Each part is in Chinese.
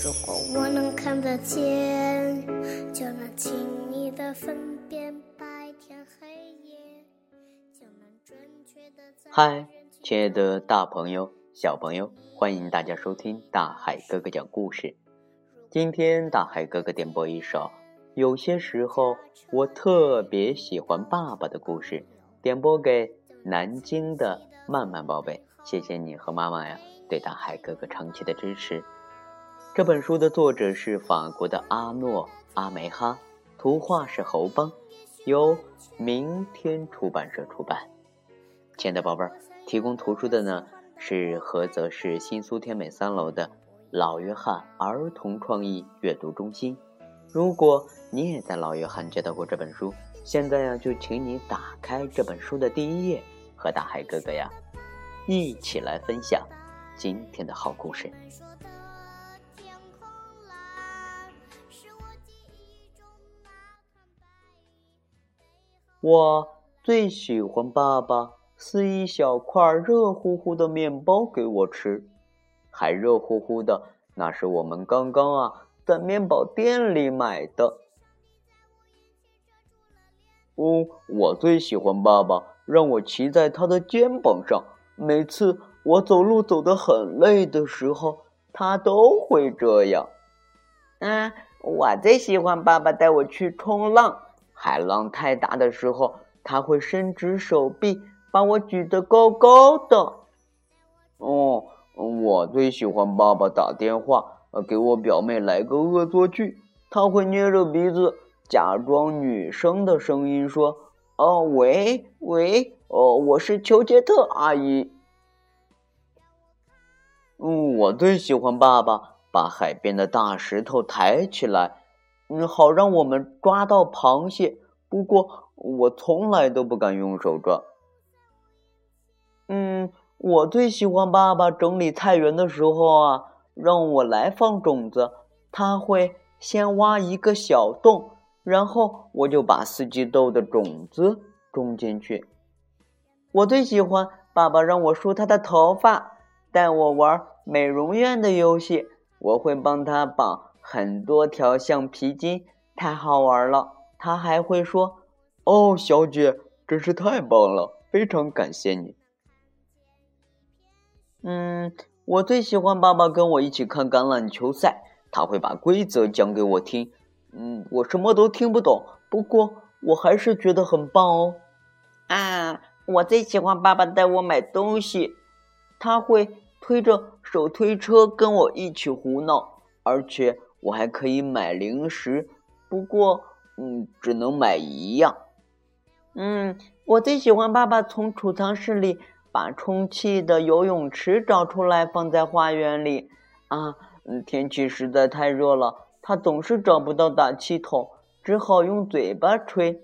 如果我能看得见，就能轻易的分辨白天黑夜，就能准确的在。嗨，亲爱的大朋友、小朋友，欢迎大家收听大海哥哥讲故事。今天大海哥哥点播一首《有些时候我特别喜欢爸爸》的故事，点播给南京的曼曼宝贝。谢谢你和妈妈呀对大海哥哥长期的支持。这本书的作者是法国的阿诺·阿梅哈，图画是侯邦，由明天出版社出版。亲爱的宝贝儿，提供图书的呢是菏泽市新苏天美三楼的老约翰儿童创意阅读中心。如果你也在老约翰接到过这本书，现在呀就请你打开这本书的第一页，和大海哥哥呀一起来分享今天的好故事。我最喜欢爸爸撕一小块热乎乎的面包给我吃，还热乎乎的，那是我们刚刚啊在面包店里买的。哦，我最喜欢爸爸让我骑在他的肩膀上，每次我走路走得很累的时候，他都会这样。嗯，我最喜欢爸爸带我去冲浪。海浪太大的时候，他会伸直手臂把我举得高高的。哦，我最喜欢爸爸打电话给我表妹来个恶作剧，他会捏着鼻子假装女生的声音说：“哦，喂喂，哦，我是裘杰特阿姨。”嗯，我最喜欢爸爸把海边的大石头抬起来。嗯，好让我们抓到螃蟹。不过我从来都不敢用手抓。嗯，我最喜欢爸爸整理菜园的时候啊，让我来放种子。他会先挖一个小洞，然后我就把四季豆的种子种进去。我最喜欢爸爸让我梳他的头发，带我玩美容院的游戏。我会帮他绑。很多条橡皮筋，太好玩了。他还会说：“哦，小姐，真是太棒了，非常感谢你。”嗯，我最喜欢爸爸跟我一起看橄榄球赛，他会把规则讲给我听。嗯，我什么都听不懂，不过我还是觉得很棒哦。啊，我最喜欢爸爸带我买东西，他会推着手推车跟我一起胡闹，而且。我还可以买零食，不过，嗯，只能买一样。嗯，我最喜欢爸爸从储藏室里把充气的游泳池找出来放在花园里。啊，天气实在太热了，他总是找不到打气筒，只好用嘴巴吹，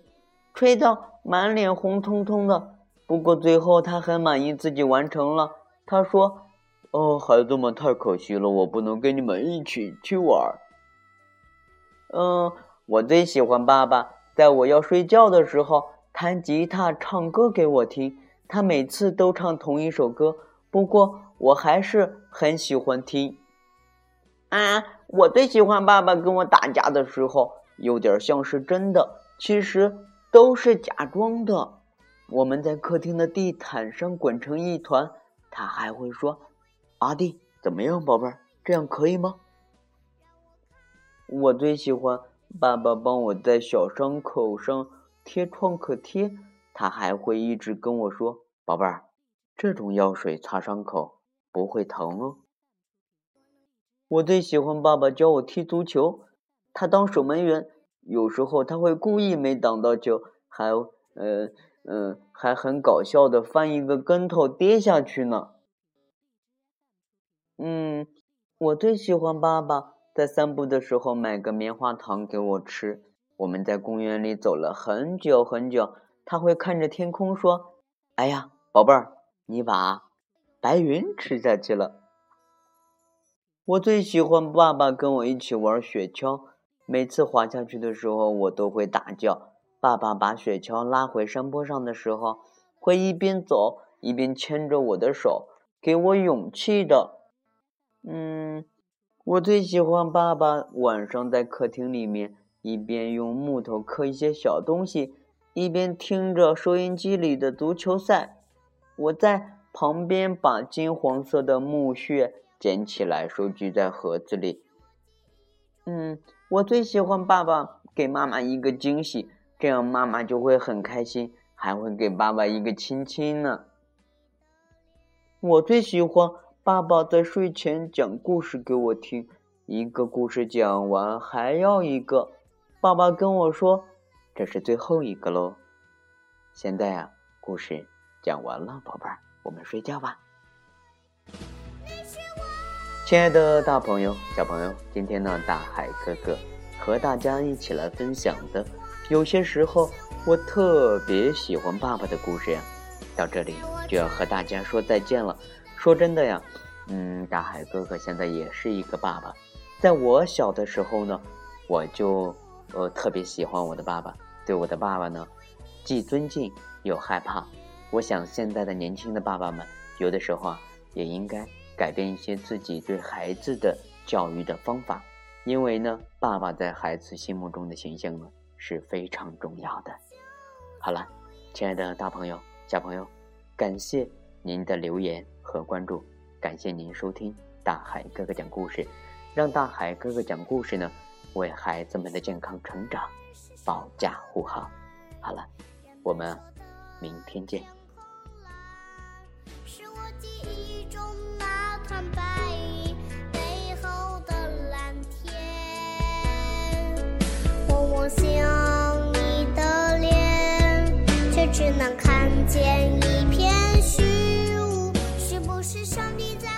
吹到满脸红彤彤的。不过最后他很满意自己完成了。他说：“哦，孩子们，太可惜了，我不能跟你们一起去玩。”嗯，我最喜欢爸爸在我要睡觉的时候弹吉他、唱歌给我听。他每次都唱同一首歌，不过我还是很喜欢听。啊，我最喜欢爸爸跟我打架的时候，有点像是真的，其实都是假装的。我们在客厅的地毯上滚成一团，他还会说：“阿弟，怎么样，宝贝儿？这样可以吗？”我最喜欢爸爸帮我在小伤口上贴创可贴，他还会一直跟我说：“宝贝儿，这种药水擦伤口不会疼哦。”我最喜欢爸爸教我踢足球，他当守门员，有时候他会故意没挡到球，还呃嗯还很搞笑的翻一个跟头跌下去呢。嗯，我最喜欢爸爸。在散步的时候，买个棉花糖给我吃。我们在公园里走了很久很久，他会看着天空说：“哎呀，宝贝儿，你把白云吃下去了。”我最喜欢爸爸跟我一起玩雪橇，每次滑下去的时候，我都会大叫。爸爸把雪橇拉回山坡上的时候，会一边走一边牵着我的手，给我勇气的。嗯。我最喜欢爸爸晚上在客厅里面一边用木头刻一些小东西，一边听着收音机里的足球赛。我在旁边把金黄色的木屑捡起来收集在盒子里。嗯，我最喜欢爸爸给妈妈一个惊喜，这样妈妈就会很开心，还会给爸爸一个亲亲呢。我最喜欢。爸爸在睡前讲故事给我听，一个故事讲完还要一个。爸爸跟我说：“这是最后一个喽。”现在啊，故事讲完了，宝贝儿，我们睡觉吧。亲爱的大朋友、小朋友，今天呢，大海哥哥和大家一起来分享的，有些时候我特别喜欢爸爸的故事呀。到这里就要和大家说再见了。说真的呀，嗯，大海哥哥现在也是一个爸爸。在我小的时候呢，我就呃特别喜欢我的爸爸，对我的爸爸呢，既尊敬又害怕。我想现在的年轻的爸爸们，有的时候啊，也应该改变一些自己对孩子的教育的方法，因为呢，爸爸在孩子心目中的形象呢是非常重要的。好了，亲爱的大朋友、小朋友，感谢您的留言。和关注，感谢您收听大海哥哥讲故事，让大海哥哥讲故事呢，为孩子们的健康成长保驾护航。好了，我们明天见。是我记忆中那团白云背后的蓝天，我望向你的脸，却只能看见一。是上帝在